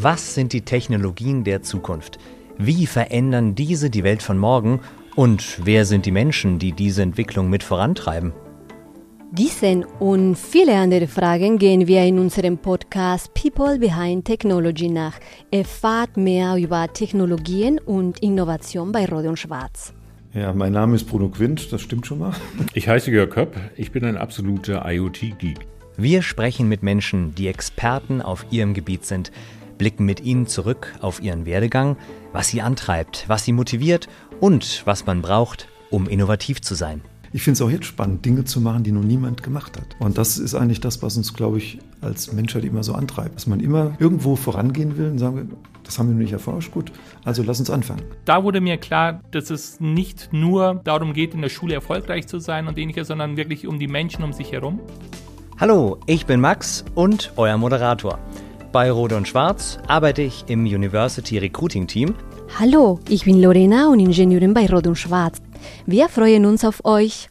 Was sind die Technologien der Zukunft? Wie verändern diese die Welt von morgen? Und wer sind die Menschen, die diese Entwicklung mit vorantreiben? Diesen und viele andere Fragen gehen wir in unserem Podcast People Behind Technology nach. Erfahrt mehr über Technologien und Innovation bei Rot und Schwarz. Ja, mein Name ist Bruno Quint, das stimmt schon mal. Ich heiße Jörg Köpp, ich bin ein absoluter IoT-Geek. Wir sprechen mit Menschen, die Experten auf ihrem Gebiet sind, blicken mit ihnen zurück auf ihren Werdegang, was sie antreibt, was sie motiviert und was man braucht, um innovativ zu sein. Ich finde es auch jetzt spannend, Dinge zu machen, die noch niemand gemacht hat. Und das ist eigentlich das, was uns, glaube ich, als Menschheit immer so antreibt. Dass man immer irgendwo vorangehen will und sagen, das haben wir noch nicht erforscht, gut, also lass uns anfangen. Da wurde mir klar, dass es nicht nur darum geht, in der Schule erfolgreich zu sein und ähnliches, sondern wirklich um die Menschen um sich herum. Hallo, ich bin Max und euer Moderator. Bei Rode und Schwarz arbeite ich im University Recruiting Team. Hallo, ich bin Lorena und Ingenieurin bei Rot und Schwarz. Wir freuen uns auf euch.